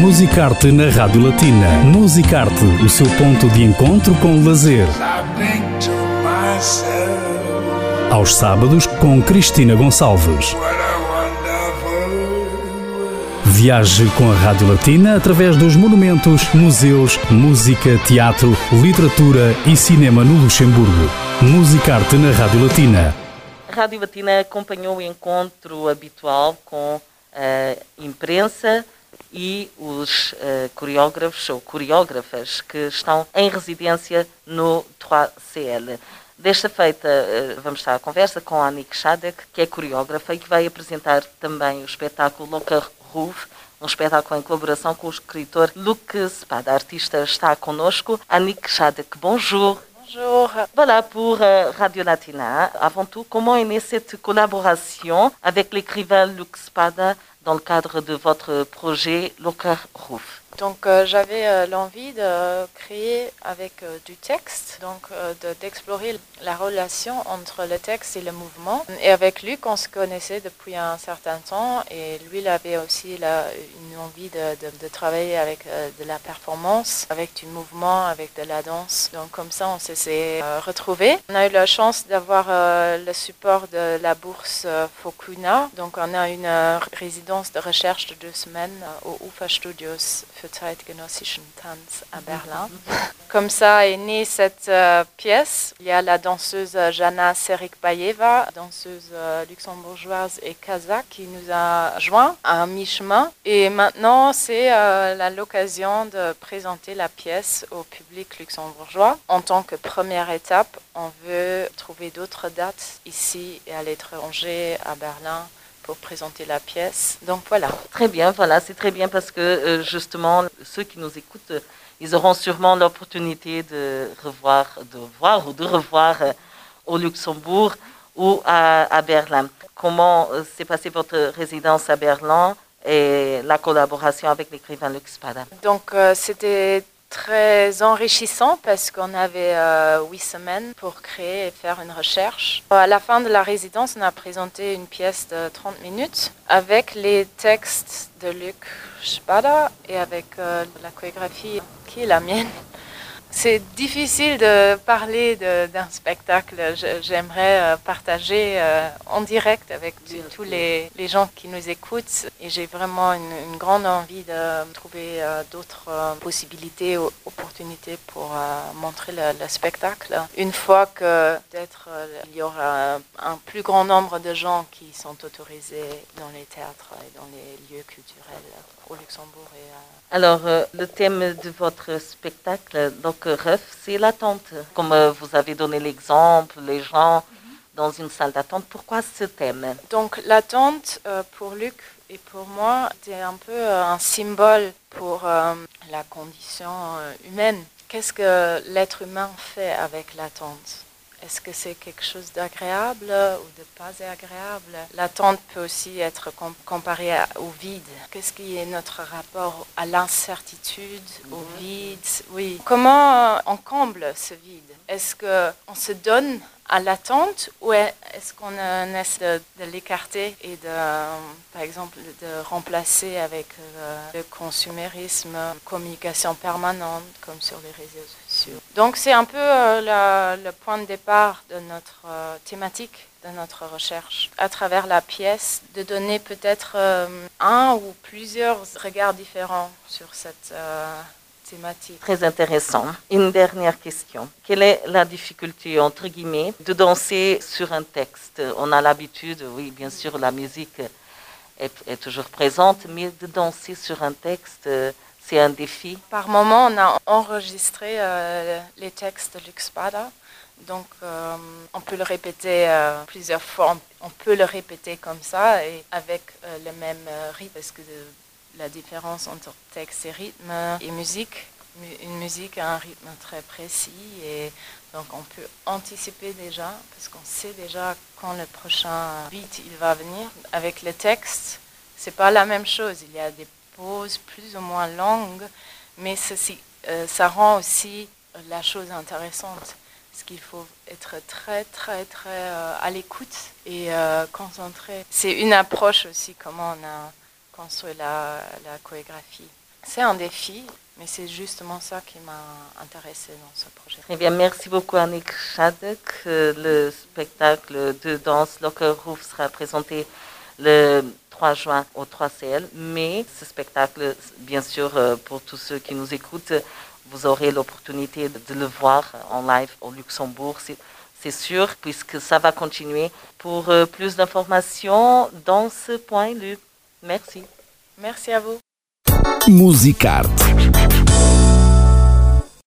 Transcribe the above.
Musicarte na Rádio Latina. Musicarte, o seu ponto de encontro com o lazer. Aos sábados com Cristina Gonçalves. Viaje com a Rádio Latina através dos monumentos, museus, música, teatro, literatura e cinema no Luxemburgo. Musicarte na Rádio Latina. A Rádio Latina acompanhou o encontro habitual com a imprensa e os uh, coreógrafos ou coreógrafas que estão em residência no 3CL. Desta feita, uh, vamos estar à conversa com a Annick Shadek, que é coreógrafa e que vai apresentar também o espetáculo Locker Roof, um espetáculo em colaboração com o escritor Luc Spada. A artista está connosco. Annick Shadek, bonjour. Bonjour. Voilà pour euh, Radio Latina. Avant tout, comment est née cette collaboration avec l'écrivain Luc Spada dans le cadre de votre projet Locker Roof donc euh, j'avais euh, l'envie de créer avec euh, du texte, donc d'explorer la relation entre le texte et le mouvement. Et avec Luc, on se connaissait depuis un certain temps et lui, il avait aussi une envie de, travailler avec de la performance, avec du mouvement, avec de la danse. Donc comme ça, on s'est retrouvés. On a eu la chance d'avoir le support de la bourse Fokuna. Donc on a une résidence de recherche de deux semaines au UFA Studios zeitgenössischen Tanz à Berlin. Comme ça est née cette euh, pièce. Il y a la danseuse Jana Serikbayeva, danseuse euh, luxembourgeoise et kazakh, qui nous a joint à mi-chemin. Et maintenant, c'est euh, l'occasion de présenter la pièce au public luxembourgeois. En tant que première étape, on veut trouver d'autres dates ici et à l'étranger, à Berlin, pour présenter la pièce. Donc voilà. Très bien, voilà, c'est très bien parce que euh, justement, ceux qui nous écoutent, euh, ils auront sûrement l'opportunité de revoir, de voir ou de revoir euh, au Luxembourg ou à, Berlin. Comment s'est passée votre résidence à Berlin et la collaboration avec l'écrivain Luc Spada Donc c'était très enrichissant parce qu'on avait euh, huit semaines pour créer et faire une recherche. À la fin de la résidence, on a présenté une pièce de 30 minutes avec les textes de Luc Spada et avec euh, la chorégraphie qui est la mienne. C'est difficile de parler d'un spectacle. J'aimerais euh, partager euh, en direct avec tous les, gens qui nous écoutent. Et j'ai vraiment une, grande envie de trouver euh, d'autres possibilités, opportunités pour montrer le, spectacle. Une fois que peut-être il y aura un plus grand nombre de gens qui sont autorisés dans les théâtres et dans les lieux culturels au Luxembourg. Et, Alors, le thème de votre spectacle, donc c'est l'attente. Comme euh, vous avez donné l'exemple, les gens dans une salle d'attente, pourquoi ce thème? Donc l'attente euh, pour Luc et pour moi, c'est un peu euh, un symbole pour la condition humaine. Qu'est-ce que l'être humain fait avec l'attente? Est-ce que c'est quelque chose d'agréable ou de pas agréable? L'attente peut aussi être comparée au vide. Qu'est-ce qui est notre rapport à l'incertitude, au vide? Oui. Comment on comble ce vide? Est-ce qu'on se donne à l'attente ou est-ce qu'on essaie de, l'écarter et de, par exemple, de remplacer avec euh, le consumérisme, communication permanente comme sur les réseaux sociaux? Donc c'est un peu euh, le point de départ de notre euh, thématique de notre recherche à travers la pièce, de donner peut-être un ou plusieurs regards différents sur cette Très intéressant. Une dernière question. Quelle est la difficulté, entre guillemets, de danser sur un texte? On a l'habitude, oui, bien sûr, la musique est, toujours présente, mais de danser sur un texte, c'est un défi. Par moment, on a enregistré euh, les textes de Lux Donc, euh, on peut le répéter euh, plusieurs fois. On peut le répéter comme ça et avec le même rythme. Parce que la différence entre texte et rythme et musique. Une musique a un rythme très précis et donc on peut anticiper déjà parce qu'on sait déjà quand le prochain beat il va venir. Avec le texte, c'est pas la même chose. Il y a des pauses plus ou moins longues, mais ceci, euh, ça rend aussi la chose intéressante. Parce qu'il faut être très, très, très euh, à l'écoute et euh, concentré. C'est une approche aussi, comment on a construit la, la chorégraphie. c'est un défi, mais c'est justement ça qui m'a intéressée dans ce projet. Très bien, merci beaucoup Annick Schadek. Le spectacle de danse Lockerhof sera présenté le 3 juin au 3CL, mais ce spectacle, bien sûr, euh, pour tous ceux qui nous écoutent, vous aurez l'opportunité de le voir en live au Luxembourg, c'est sûr, puisque ça va continuer. Pour euh, plus d'informations dans ce point, Luc, merci. Merci à vous. Musicarte